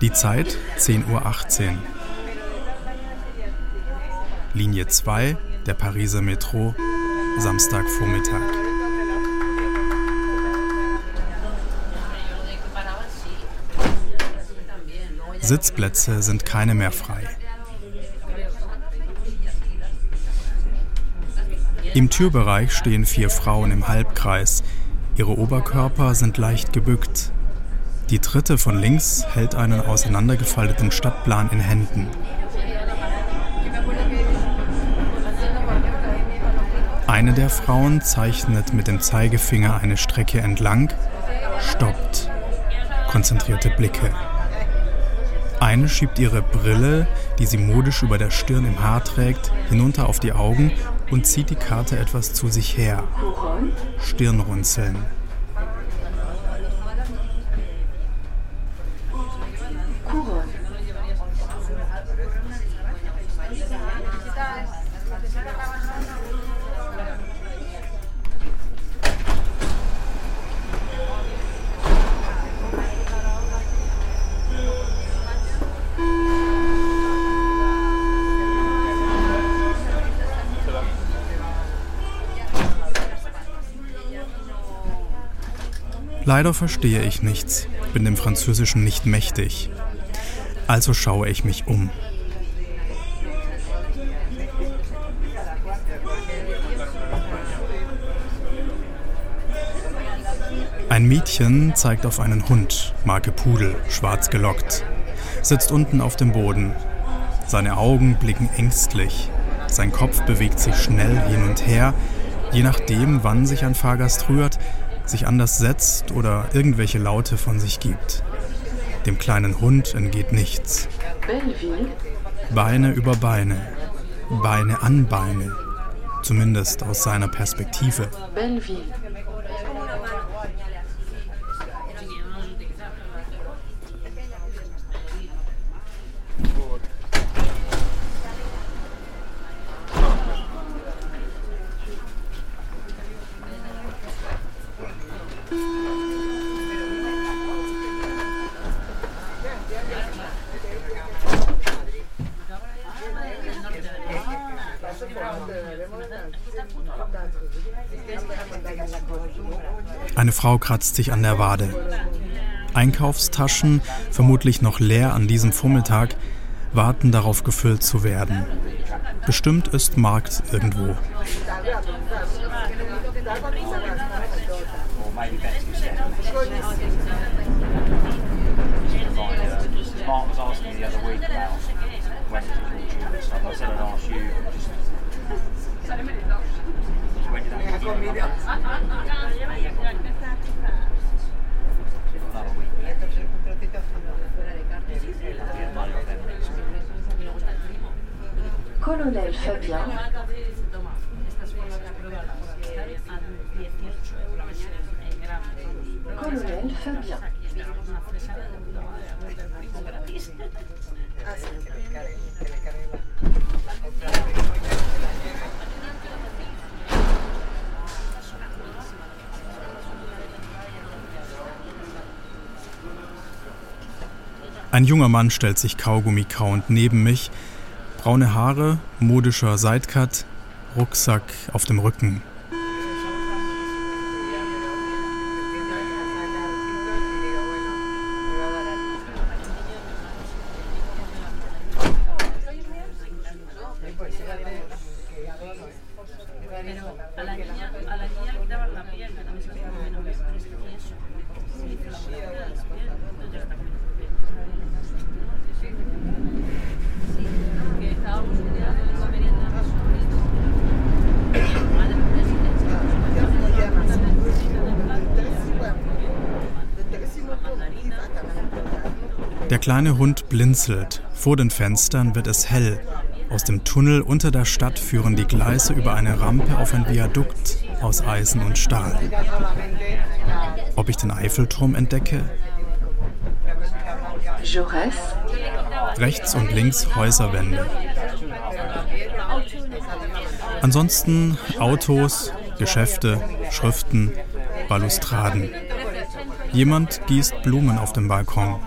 Die Zeit 10.18 Uhr. Linie 2 der Pariser Metro, Samstagvormittag. Sitzplätze sind keine mehr frei. Im Türbereich stehen vier Frauen im Halbkreis. Ihre Oberkörper sind leicht gebückt. Die dritte von links hält einen auseinandergefalteten Stadtplan in Händen. Eine der Frauen zeichnet mit dem Zeigefinger eine Strecke entlang, stoppt, konzentrierte Blicke. Eine schiebt ihre Brille, die sie modisch über der Stirn im Haar trägt, hinunter auf die Augen und zieht die Karte etwas zu sich her. Stirnrunzeln. Leider verstehe ich nichts, bin dem Französischen nicht mächtig. Also schaue ich mich um. Ein Mädchen zeigt auf einen Hund, Marke Pudel, schwarz gelockt, sitzt unten auf dem Boden. Seine Augen blicken ängstlich. Sein Kopf bewegt sich schnell hin und her. Je nachdem, wann sich ein Fahrgast rührt, sich anders setzt oder irgendwelche Laute von sich gibt. Dem kleinen Hund entgeht nichts. Beine über Beine, Beine an Beine, zumindest aus seiner Perspektive. Eine Frau kratzt sich an der Wade. Einkaufstaschen, vermutlich noch leer an diesem Vormittag, warten darauf gefüllt zu werden. Bestimmt ist Markt irgendwo. Colonel Fabien. Ein junger Mann stellt sich Kaugummi kauend neben mich, braune Haare, modischer Sidecut, Rucksack auf dem Rücken. Kleine Hund blinzelt. Vor den Fenstern wird es hell. Aus dem Tunnel unter der Stadt führen die Gleise über eine Rampe auf ein Viadukt aus Eisen und Stahl. Ob ich den Eiffelturm entdecke? Jaurès. Rechts und links Häuserwände. Ansonsten Autos, Geschäfte, Schriften, Balustraden. Jemand gießt Blumen auf dem Balkon.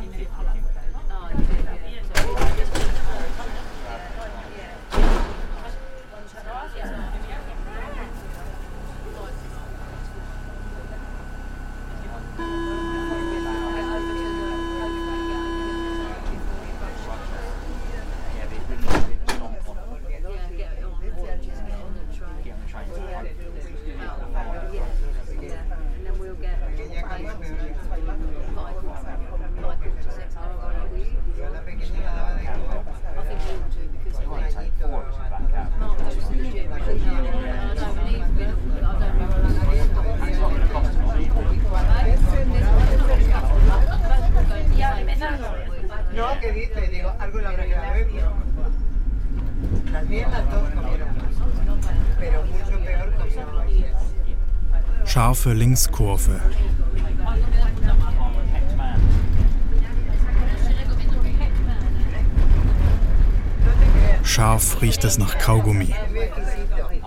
Scharfe Linkskurve. Scharf riecht es nach Kaugummi.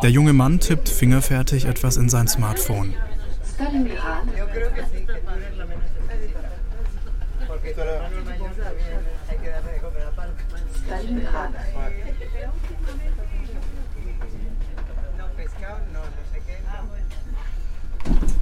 Der junge Mann tippt fingerfertig etwas in sein Smartphone. Thank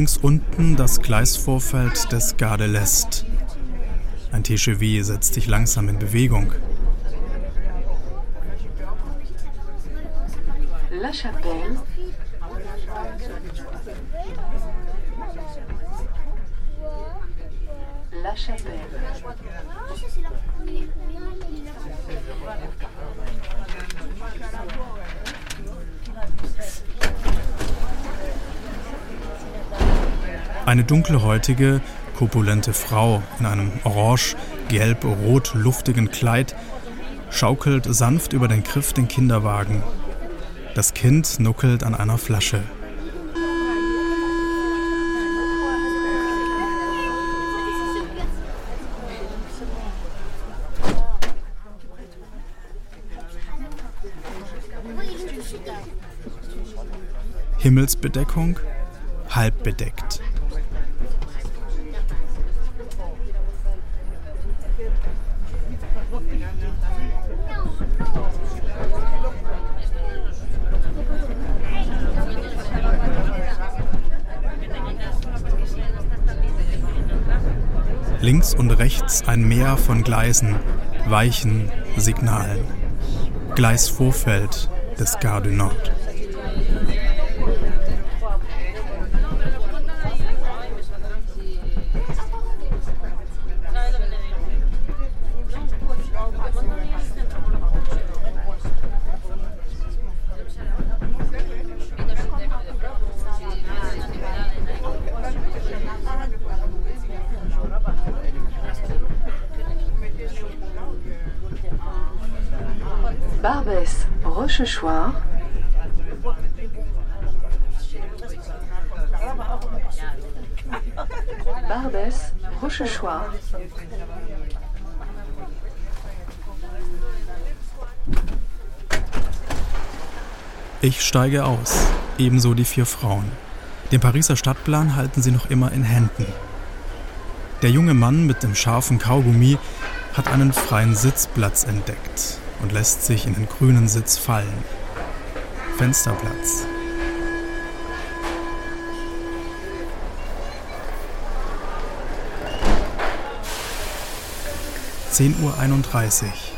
Links unten das Gleisvorfeld des Gare l'Est. Ein TGV setzt sich langsam in Bewegung. La Chapelle, La Chapelle, Eine dunkelhäutige, korpulente Frau in einem orange, gelb, rot luftigen Kleid schaukelt sanft über den Griff den Kinderwagen. Das Kind nuckelt an einer Flasche. Himmelsbedeckung halb bedeckt. Links und rechts ein Meer von Gleisen, Weichen, Signalen. Gleisvorfeld des Gare du Nord. Barbès, Rochechouart, Barbès, Rochechouart, Ich steige aus, ebenso die vier Frauen. Den Pariser Stadtplan halten sie noch immer in Händen. Der junge Mann mit dem scharfen Kaugummi hat einen freien Sitzplatz entdeckt und lässt sich in den grünen Sitz fallen. Fensterplatz. Zehn Uhr. einunddreißig.